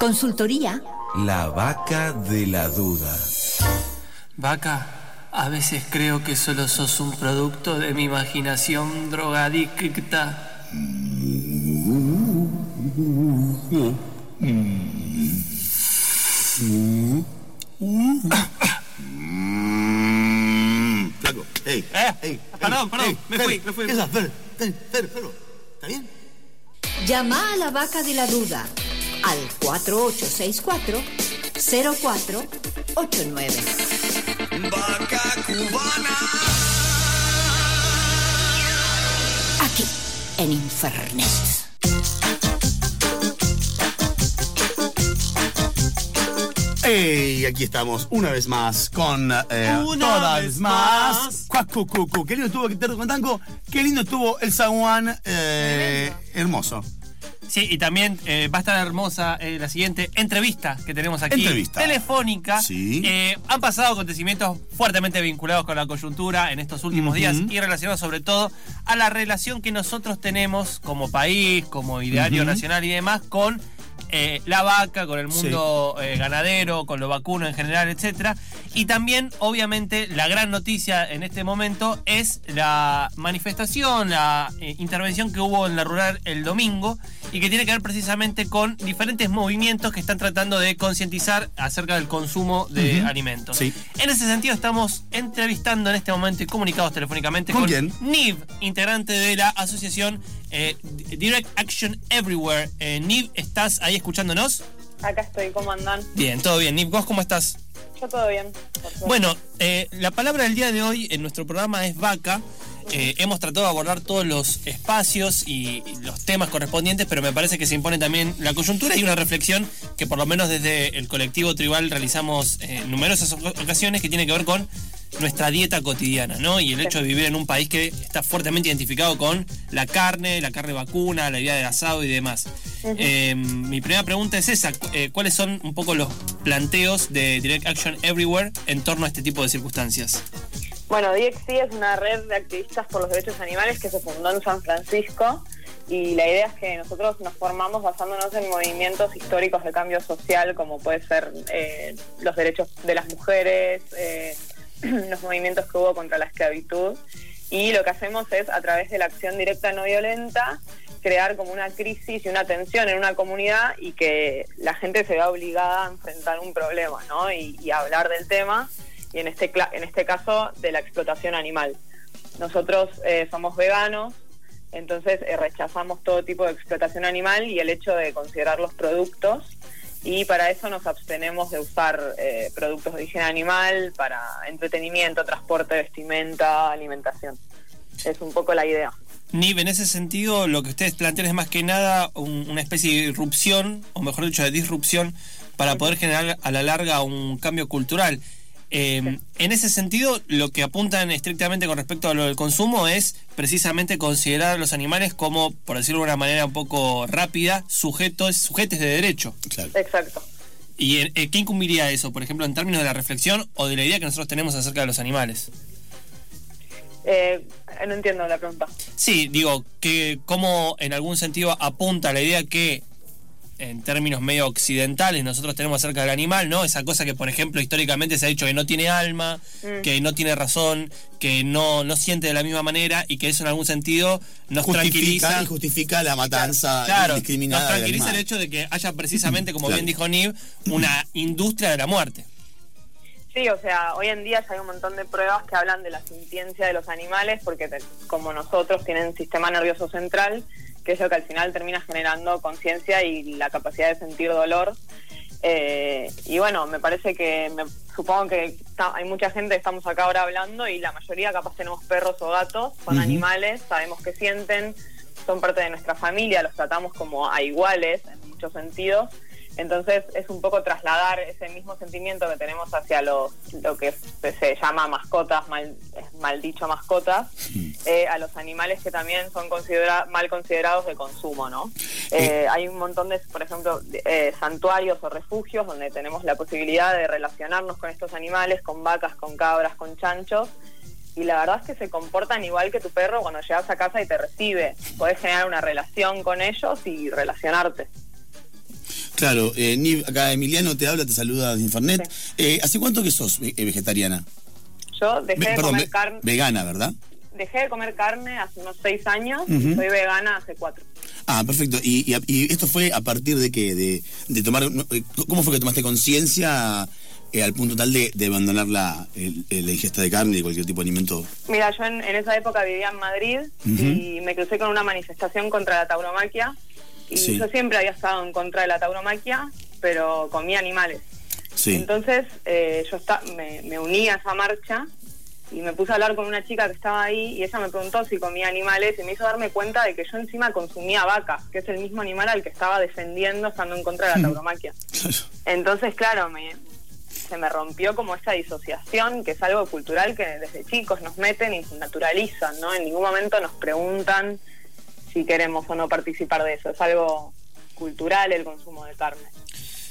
Consultoría. La vaca de la duda. Vaca, a veces creo que solo sos un producto de mi imaginación drogadicta. Flaco, ey, Eh, perdón, perdón, me fui, me fui. ¿Está bien? Llama a la vaca de la duda al 4864 0489. Vaca cubana. Aquí, en Infernet. Y aquí estamos una vez más con eh, Una todas vez más. más. Cuacu, cucu. Qué lindo estuvo Quintero con Tango. Qué lindo estuvo el San Juan. eh, hermoso. Sí, y también eh, va a estar hermosa eh, la siguiente entrevista que tenemos aquí. Entrevista. Telefónica. Sí. Eh, han pasado acontecimientos fuertemente vinculados con la coyuntura en estos últimos días y relacionados sobre todo a la relación que nosotros tenemos como país, como ideario nacional y demás con eh, la vaca, con el mundo eh, ganadero, con lo vacuno en general, etcétera. Y también, obviamente, la gran noticia en este momento es la manifestación, la eh, intervención que hubo en la rural el domingo y que tiene que ver precisamente con diferentes movimientos que están tratando de concientizar acerca del consumo de alimentos. Sí. En ese sentido, estamos entrevistando en este momento y comunicados telefónicamente ¿Con con? Niv, integrante de la asociación Direct Action Everywhere. Niv, ¿estás ahí escuchándonos? Acá estoy, ¿cómo andan? Bien, todo bien. Niv, ¿vos cómo estás? Yo todo bien. por. Bueno, eh, la palabra del día de hoy en nuestro programa es vaca. Eh, hemos tratado de abordar todos los espacios y, los temas correspondientes, pero me parece que se impone también la coyuntura y una reflexión que por lo menos desde el colectivo tribal realizamos eh, en numerosas oca- ocasiones que tiene que ver con nuestra dieta cotidiana, ¿no? Y el hecho de vivir en un país que está fuertemente identificado con la carne, la carne vacuna, la idea del asado y demás. Eh, mi primera pregunta es esa, cu- eh, ¿cuáles son un poco los planteos de Direct Action Everywhere en torno a este tipo de circunstancias? Bueno, DXC es una red de activistas por los derechos animales que se fundó en San Francisco y la idea es que nosotros nos formamos basándonos en movimientos históricos de cambio social como puede ser eh, los derechos de las mujeres, eh, los movimientos que hubo contra la esclavitud y lo que hacemos es a través de la acción directa no violenta crear como una crisis y una tensión en una comunidad y que la gente se vea obligada a enfrentar un problema ¿no? y, y hablar del tema y en este, en este caso de la explotación animal. Nosotros eh, somos veganos, entonces eh, rechazamos todo tipo de explotación animal y el hecho de considerar los productos y para eso nos abstenemos de usar eh, productos de higiene animal para entretenimiento, transporte, vestimenta, alimentación. Es un poco la idea. Niv, en ese sentido, lo que ustedes plantean es más que nada un- una especie de irrupción, o mejor dicho, de disrupción, para poder generar a la larga un cambio cultural. Eh, en ese sentido, lo que apuntan estrictamente con respecto a lo del consumo es precisamente considerar a los animales como, por decirlo de una manera un poco rápida, sujetos, sujetes de derecho. Claro. Exacto. ¿Y eh, qué incumbiría eso, por ejemplo, en términos de la reflexión o de la idea que nosotros tenemos acerca de los animales? Eh, no entiendo la pregunta. Sí, digo, que cómo en algún sentido apunta la idea que en términos medio occidentales nosotros tenemos acerca del animal, ¿no? Esa cosa que, por ejemplo, históricamente se ha dicho que no tiene alma, Mm. que no tiene razón, que no, no siente de la misma manera y que eso en algún sentido nos Justifica tranquiliza. y justifica la matanza Claro, nos del tranquiliza el hecho de que haya precisamente, como Claro. bien dijo Niv, una industria de la muerte. Sí, o sea, hoy en día ya hay un montón de pruebas que hablan de la sintiencia de los animales, porque te- como nosotros tienen sistema nervioso central, que es lo que al final termina generando conciencia y la capacidad de sentir dolor. Eh, y bueno, me parece que, me- supongo que hay mucha gente, estamos acá ahora hablando y la mayoría capaz tenemos perros o gatos, son animales, sabemos que sienten, son parte de nuestra familia, los tratamos como a iguales en muchos sentidos. Entonces es un poco trasladar ese mismo sentimiento que tenemos hacia los, lo que se, llama mascotas, mal, dicho mascotas, eh, a los animales que también son considera mal considerados de consumo, ¿no? Eh, hay un montón de, por ejemplo, de- eh, santuarios o refugios donde tenemos la posibilidad de relacionarnos con estos animales, con vacas, con cabras, con chanchos, y la verdad es que se comportan igual que tu perro cuando llegas a casa y te recibe. Podés generar una relación con ellos y relacionarte. Claro, eh, Niv, acá Emiliano te habla, te saluda de Infernet. Eh, ¿Hace cuánto que sos eh, vegetariana? Yo dejé Ve- de perdón, comer ve- carne. vegana, ¿verdad? Dejé de comer carne hace unos seis años y soy vegana hace cuatro. Ah, perfecto. ¿Y, y, y esto fue a partir de qué? De, de tomar... eh, ¿Cómo fue que tomaste conciencia eh, al punto tal de, de abandonar la, el- el- la ingesta de carne y cualquier tipo de alimento? Mira, yo en, en esa época vivía en Madrid y me crucé con una manifestación contra la tauromaquia. Y Sí. yo siempre había estado en contra de la tauromaquia, pero comía animales. Sí. Entonces eh, yo me, me uní a esa marcha y me puse a hablar con una chica que estaba ahí y ella me preguntó si comía animales y me hizo darme cuenta de que yo encima consumía vaca, que es el mismo animal al que estaba defendiendo estando en contra de la tauromaquia. Claro. Entonces, claro, me, se me rompió como esa disociación, que es algo cultural que desde chicos nos meten y naturalizan, ¿no? En ningún momento nos preguntan si queremos o no participar de eso. Es algo cultural el consumo de carne.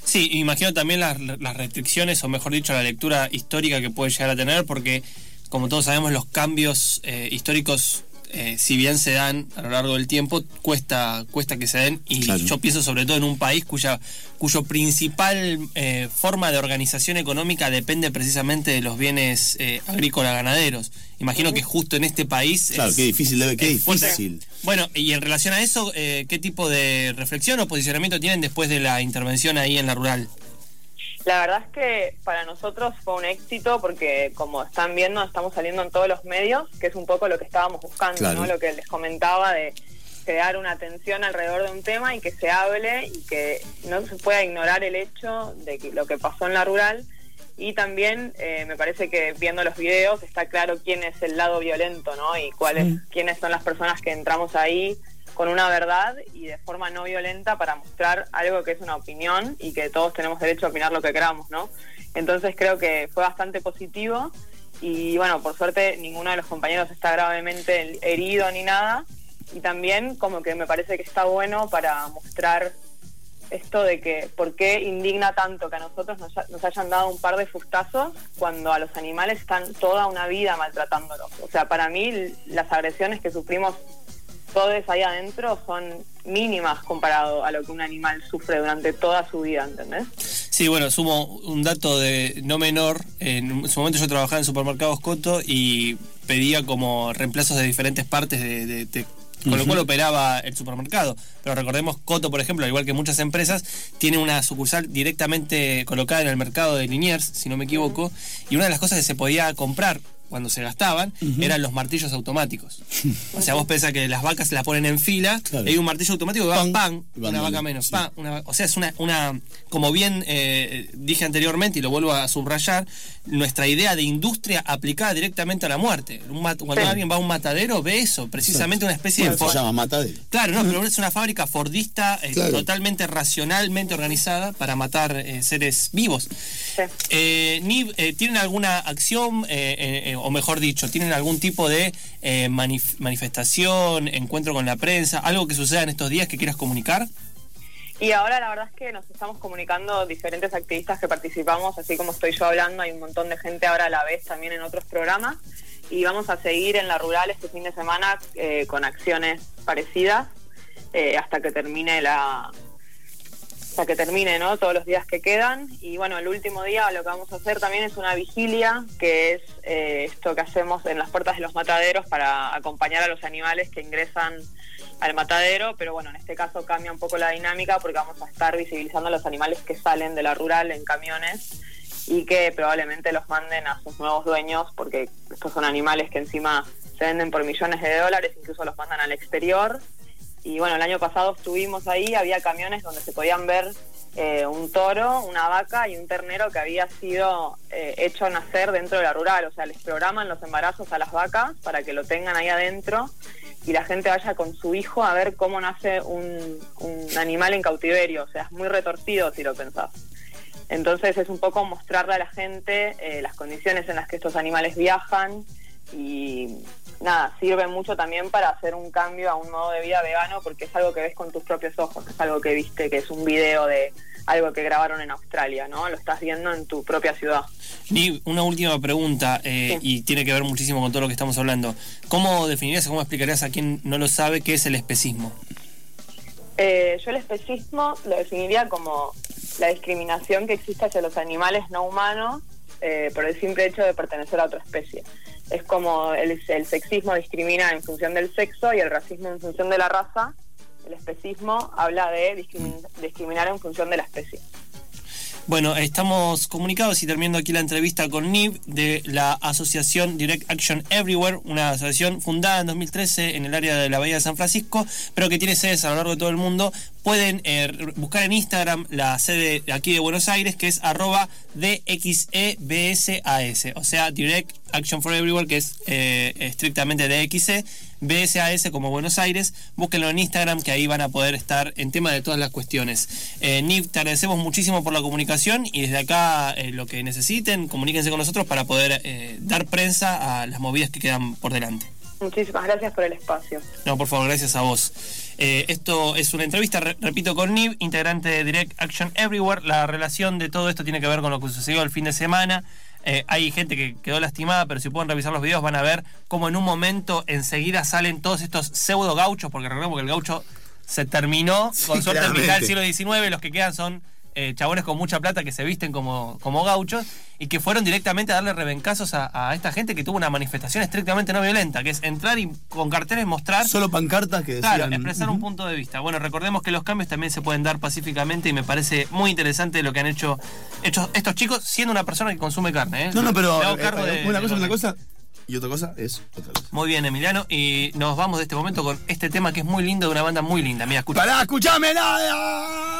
Sí, imagino también las, las restricciones, o mejor dicho, la lectura histórica que puede llegar a tener, porque como todos sabemos, los cambios eh, históricos, eh, si bien se dan a lo largo del tiempo, cuesta, cuesta que se den. Y Claro. yo pienso sobre todo en un país cuya, cuyo principal eh, forma de organización económica depende precisamente de los bienes eh, agrícolas ganaderos. Imagino que justo en este país... Claro, es- qué difícil debe, qué difícil. Bueno, y en relación a eso, eh, ¿qué tipo de reflexión o posicionamiento tienen después de la intervención ahí en la rural? La verdad es que para nosotros fue un éxito porque, como están viendo, estamos saliendo en todos los medios, que es un poco lo que estábamos buscando, Claro. ¿no? Lo que les comentaba de crear una atención alrededor de un tema y que se hable y que no se pueda ignorar el hecho de que lo que pasó en la rural. Y también eh, me parece que viendo los videos está claro quién es el lado violento, ¿no? Y cuáles, quiénes son las personas que entramos ahí con una verdad y de forma no violenta para mostrar algo que es una opinión y que todos tenemos derecho a opinar lo que queramos, ¿no? Entonces creo que fue bastante positivo y bueno, por suerte ninguno de los compañeros está gravemente herido ni nada y también como que me parece que está bueno para mostrar esto de que por qué indigna tanto que a nosotros nos, hayan dado un par de fustazos cuando a los animales están toda una vida maltratándolos. O sea, para mí las agresiones que sufrimos todos ahí adentro son mínimas comparado a lo que un animal sufre durante toda su vida, ¿entendés? Sí, bueno, sumo un dato de no menor. En su momento yo trabajaba en supermercados Coto y pedía como reemplazos de diferentes partes de, de- de- con lo cual operaba el supermercado. Pero recordemos, Coto, por ejemplo, al igual que muchas empresas, tiene una sucursal directamente colocada en el mercado de Liniers, si no me equivoco, y una de las cosas que se podía comprar cuando se gastaban eran los martillos automáticos. O sea, vos pensás que las vacas se las ponen en fila, Claro. y hay un martillo automático que va Pan, pan, una vaca menos, sí. pa, una va- o sea, es una, una como bien eh, dije anteriormente y lo vuelvo a subrayar, nuestra idea de industria aplicada directamente a la muerte. Un mat- cuando Sí. alguien va a un matadero, ve eso, precisamente una especie Bueno, de... se for- llama matadero. Claro, no, pero es una fábrica fordista eh, Claro. totalmente racionalmente organizada para matar eh, seres vivos. Sí. Eh, eh, ¿tienen alguna acción, eh, eh, eh, o mejor dicho, tienen algún tipo de eh, manif- manifestación, encuentro con la prensa, algo que suceda en estos días que quieras comunicar? Y ahora la verdad es que nos estamos comunicando diferentes activistas que participamos, así como estoy yo hablando, hay un montón de gente ahora a la vez también en otros programas y vamos a seguir en la rural este fin de semana eh, con acciones parecidas eh, hasta que termine la hasta que termine no todos los días que quedan. Y bueno el último día lo que vamos a hacer también es una vigilia que es eh, esto que hacemos en las puertas de los mataderos para acompañar a los animales que ingresan al matadero, pero bueno, en este caso cambia un poco la dinámica porque vamos a estar visibilizando a los animales que salen de la rural en camiones y que probablemente los manden a sus nuevos dueños porque estos son animales que encima se venden por millones de dólares, incluso los mandan al exterior. Y bueno, el año pasado estuvimos ahí, había camiones donde se podían ver eh, un toro, una vaca y un ternero que había sido eh, hecho nacer dentro de la rural. O sea, les programan los embarazos a las vacas para que lo tengan ahí adentro y la gente vaya con su hijo a ver cómo nace un, animal en cautiverio. O sea, es muy retorcido si lo pensás. Entonces es un poco mostrarle a la gente eh, las condiciones en las que estos animales viajan y nada, sirve mucho también para hacer un cambio a un modo de vida vegano porque es algo que ves con tus propios ojos, es algo que viste que es un video de algo que grabaron en Australia, ¿no? Lo estás viendo en tu propia ciudad. Niv, una última pregunta eh, Sí. y tiene que ver muchísimo con todo lo que estamos hablando. ¿Cómo definirías o cómo explicarías a quien no lo sabe qué es el especismo? Eh, yo el especismo lo definiría como la discriminación que existe hacia los animales no humanos eh, por el simple hecho de pertenecer a otra especie. Es como el, sexismo discrimina en función del sexo y el racismo en función de la raza. El especismo habla de discrimin- discriminar en función de la especie. Bueno, estamos comunicados y terminando aquí la entrevista con Niv de la asociación Direct Action Everywhere, una asociación fundada en 2013 en el área de la Bahía de San Francisco, pero que tiene sedes a lo largo de todo el mundo. Pueden eh, buscar en Instagram la sede de aquí de Buenos Aires, que es arroba DXEBSAS, o sea, Direct Action for Everywhere, que es eh, estrictamente DXE, BSAS como Buenos Aires. Búsquenlo en Instagram, que ahí van a poder estar en tema de todas las cuestiones. Eh, Niv, te agradecemos muchísimo por la comunicación y desde acá eh, lo que necesiten, comuníquense con nosotros para poder dar prensa a las movidas que quedan por delante. Muchísimas gracias por el espacio. No, por favor, gracias a vos. Eh, esto es una entrevista, re- repito, con Niv, integrante de Direct Action Everywhere. La relación de todo esto tiene que ver con lo que sucedió el fin de semana. Eh, hay gente que quedó lastimada, pero si pueden revisar los videos van a ver cómo en un momento enseguida salen todos estos pseudo gauchos, porque recordemos que el gaucho se terminó Sí, con suerte en mitad del siglo XIX, los que quedan son eh, chabones con mucha plata que se visten como, como gauchos y que fueron directamente a darle rebencazos a, a esta gente que tuvo una manifestación estrictamente no violenta, que es entrar y con carteles mostrar Solo pancartas que decían. Claro, expresar un punto de vista. Bueno, recordemos que los cambios también se pueden dar pacíficamente y me parece muy interesante lo que han hecho, hecho estos chicos siendo una persona que consume carne. ¿eh? No, no, pero eh, de- una cosa una cosa y otra cosa es otra cosa. Muy bien, Emiliano. Y nos vamos de este momento con este tema que es muy lindo de una banda muy linda. Mira, escucha. ¡Pará, escuchame nada!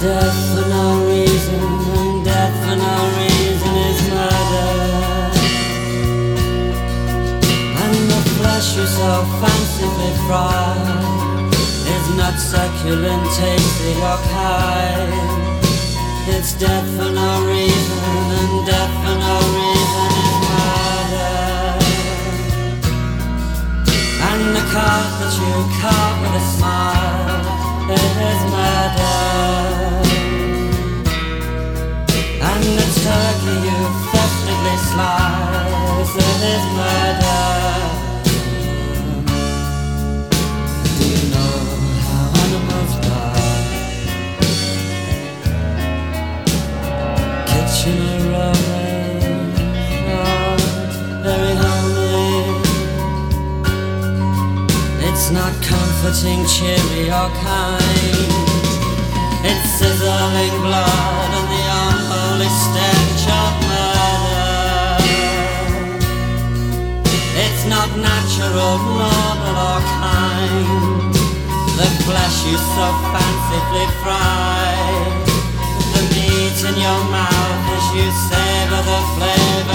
Death for no reason, and death for no reason is murder. And the flesh you so fancifully fry is not succulent, tasty or kind. It's death for no reason, and death for no reason is murder. And the carve that you carve with a smile is murder. You festively slice it is murder. Do you know how animals die? Very. It's not comforting, cheery or kind. It's sizzling blood and the of murder. It's not natural, or kind. The flesh you so fancifully fry The meat in your mouth as you savor the flavor